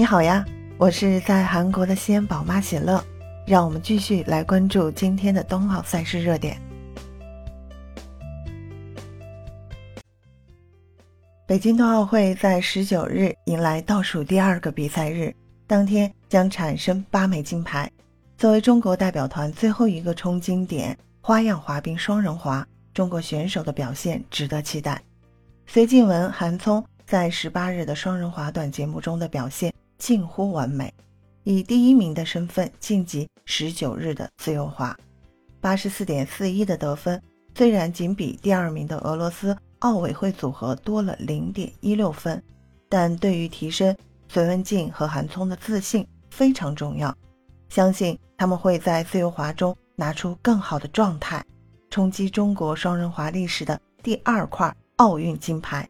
你好呀，我是在韩国的西安宝妈喜乐，让我们继续来关注今天的冬奥赛事热点。北京冬奥会在十九日迎来倒数第二个比赛日，当天将产生八枚金牌。作为中国代表团最后一个冲金点，花样滑冰双人滑，中国选手的表现值得期待。隋静雯、韩聪在十八日的双人滑短节目中的表现近乎完美，以第一名的身份晋级十九日的自由滑，八十四点四一的得分，虽然仅比第二名的俄罗斯。奥委会组合多了零点一六分，但对于提升隋文静和韩聪的自信非常重要。相信他们会在自由滑中拿出更好的状态，冲击中国双人滑历史的第二块奥运金牌，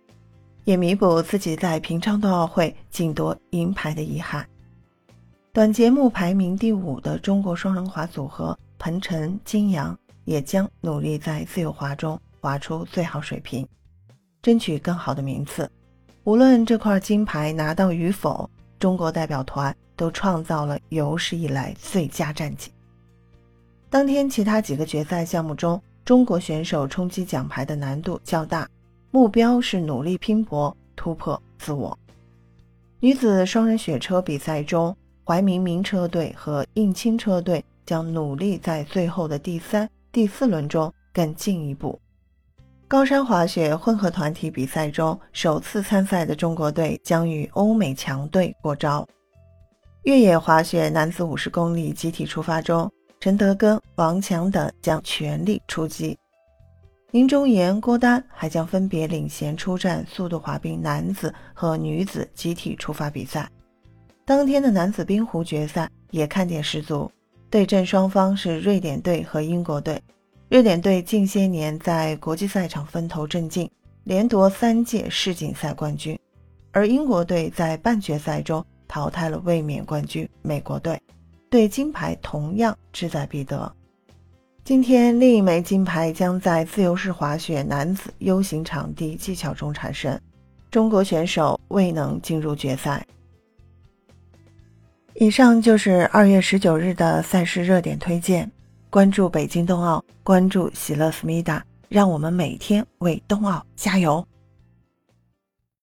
也弥补自己在平昌冬奥会仅夺银牌的遗憾。短节目排名第五的中国双人滑组合彭程金阳也将努力在自由滑中滑出最好水平。争取更好的名次，无论这块金牌拿到与否，中国代表团都创造了有史以来最佳战绩。当天其他几个决赛项目中，中国选手冲击奖牌的难度较大，目标是努力拼搏，突破自我。女子双人雪车比赛中，怀明明车队和应钦车队将努力在最后的第三、第四轮中更进一步。高山滑雪混合团体比赛中，首次参赛的中国队将与欧美强队过招。越野滑雪男子五十公里集体出发中，陈德根、王强等将全力出击。林忠言、郭丹还将分别领衔出战速度滑冰男子和女子集体出发比赛。当天的男子冰壶决赛也看点十足，对阵双方是瑞典队和英国队。瑞典队近些年在国际赛场风头正劲，连夺三届世锦赛冠军，而英国队在半决赛中淘汰了卫冕冠军美国队，对金牌同样志在必得。今天另一枚金牌将在自由式滑雪男子 U 型场地技巧中产生，中国选手未能进入决赛。以上就是二月十九日的赛事热点推荐。关注北京冬奥，关注喜乐思密达，让我们每天为冬奥加油。